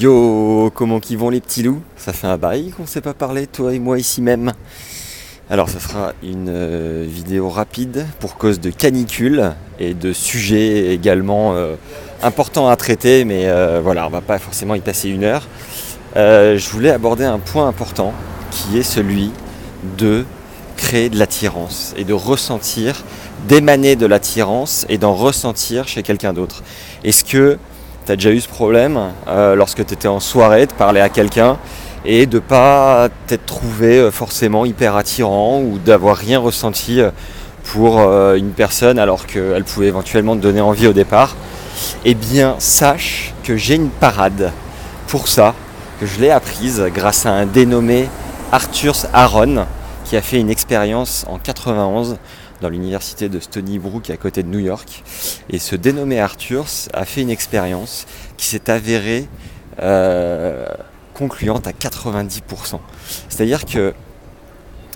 Yo, comment qui vont les petits loups? Ça fait un bail qu'on ne s'est pas parlé, toi et moi ici même. Alors ça sera une euh, vidéo rapide pour cause de canicule et de sujets également euh, importants à traiter, mais euh, voilà, on va pas forcément y passer une heure. je voulais aborder un point important qui est celui de créer de l'attirance et de ressentir, d'émaner de l'attirance et d'en ressentir chez quelqu'un d'autre. Est-ce que tu as déjà eu ce problème euh, lorsque tu étais en soirée, de parler à quelqu'un et de pas t'être trouvé euh, forcément hyper attirant ou d'avoir rien ressenti euh, pour une personne alors qu'elle pouvait éventuellement te donner envie au départ, eh bien sache que j'ai une parade pour ça, que je l'ai apprise grâce à un dénommé Arthur Aaron qui a fait une expérience en 91 dans l'université de Stony Brook à côté de New York. Et ce dénommé Arthur a fait une expérience qui s'est avérée euh, concluante à 90%. C'est-à-dire que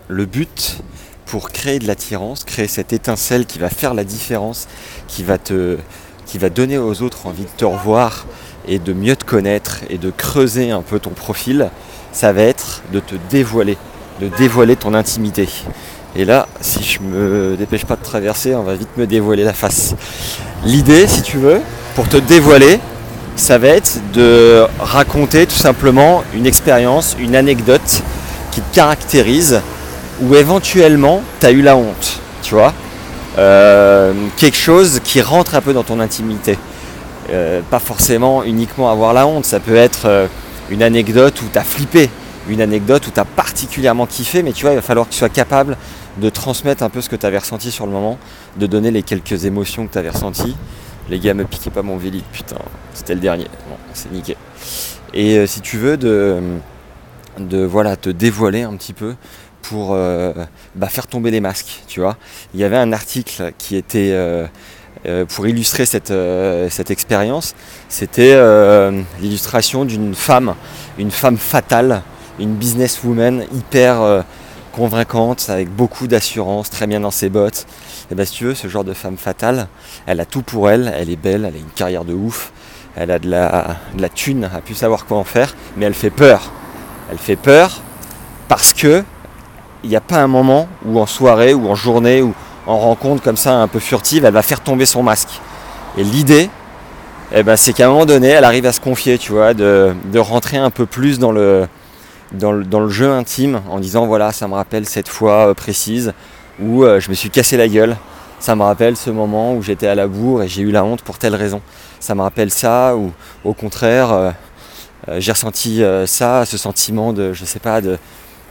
le but pour créer de l'attirance, créer cette étincelle qui va faire la différence, qui va qui va donner aux autres envie de te revoir et de mieux te connaître et de creuser un peu ton profil, ça va être de te dévoiler, de dévoiler ton intimité. Et là, si je me dépêche pas de traverser, on va vite me dévoiler la face. L'idée, si tu veux, pour te dévoiler, ça va être de raconter tout simplement une expérience, une anecdote qui te caractérise, ou éventuellement tu as eu la honte, tu vois. Euh, quelque chose qui rentre un peu dans ton intimité. Euh, pas forcément uniquement avoir la honte, ça peut être euh, une anecdote où tu as flippé, une anecdote où tu as particulièrement kiffé, mais tu vois, il va falloir que tu sois capable de transmettre un peu ce que tu avais ressenti sur le moment, de donner les quelques émotions que tu avais ressenties. Les gars, me piquez pas mon Vélib, putain, c'était le dernier. Bon, c'est niqué. Et euh, si tu veux, de, de voilà, te dévoiler un petit peu pour euh, bah, faire tomber les masques, tu vois. Il y avait un article qui était euh, pour illustrer cette, cette expérience. C'était l'illustration d'une femme, une femme fatale, une businesswoman hyper convaincante, avec beaucoup d'assurance, très bien dans ses bottes. Et bien si tu veux, ce genre de femme fatale, elle a tout pour elle, elle est belle, elle a une carrière de ouf, elle a de la, de la thune, elle a pu savoir quoi en faire, mais elle fait peur. Elle fait peur parce que il n'y a pas un moment où en soirée ou en journée ou en rencontre comme ça un peu furtive, elle va faire tomber son masque. Et l'idée, eh ben, c'est qu'à un moment donné, elle arrive à se confier, tu vois, de, de rentrer un peu plus dans le, dans le, jeu intime en disant voilà ça me rappelle cette fois euh, précise où euh, je me suis cassé la gueule. Ça me rappelle ce moment où j'étais à la bourre et j'ai eu la honte pour telle raison. Ça me rappelle ça ou au contraire euh, j'ai ressenti ça, ce sentiment de je sais pas de,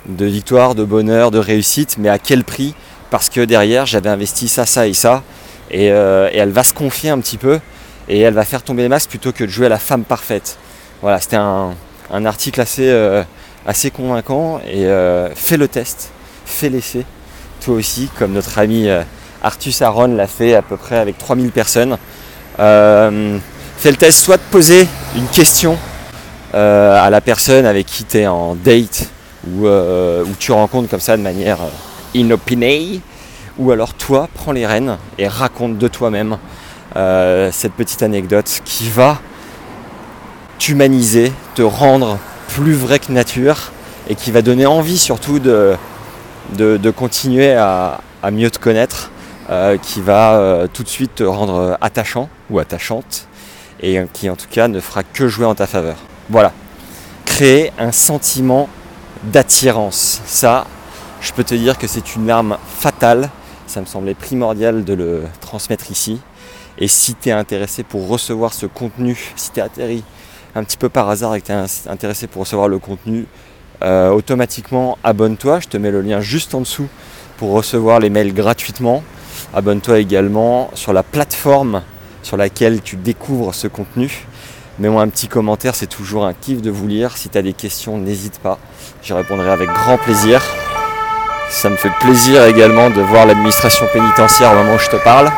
de victoire, de bonheur, de réussite, mais à quel prix? Parce que derrière j'avais investi ça, ça et ça. Et, elle va se confier un petit peu et elle va faire tomber les masques plutôt que de jouer à la femme parfaite. Voilà, c'était un, un, article assez, assez convaincant et euh, fais le test, fais l'essai, toi aussi, comme notre ami euh, Artus Aaron l'a fait à peu près avec 3000 personnes. Euh, fais le test, soit de poser une question à la personne avec qui tu es en date ou tu rencontres comme ça de manière inopinée, ou alors toi, prends les rênes et raconte de toi-même cette petite anecdote qui va t'humaniser, te rendre plus vrai que nature et qui va donner envie surtout de, de, continuer à, mieux te connaître, euh, qui va euh, tout de suite te rendre attachant ou attachante et qui en tout cas ne fera que jouer en ta faveur. Voilà. Créer un sentiment d'attirance. Ça, je peux te dire que c'est une arme fatale. Ça me semblait primordial de le transmettre ici. Et si tu es intéressé pour recevoir ce contenu, si tu es atterri un petit peu par hasard et que tu es intéressé pour recevoir le contenu, euh, automatiquement abonne-toi. Je te mets le lien juste en dessous pour recevoir les mails gratuitement. Abonne-toi également sur la plateforme sur laquelle tu découvres ce contenu. Mets-moi un petit commentaire, c'est toujours un kiff de vous lire. Si tu as des questions, n'hésite pas. J'y répondrai avec grand plaisir. Ça me fait plaisir également de voir l'administration pénitentiaire au moment où je te parle.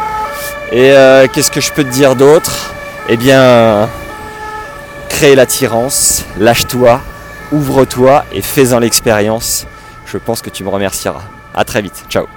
Et euh, qu'est-ce que je peux te dire d'autre? Eh bien, crée l'attirance, lâche-toi, ouvre-toi et fais-en l'expérience. Je pense que tu me remercieras. A très vite, ciao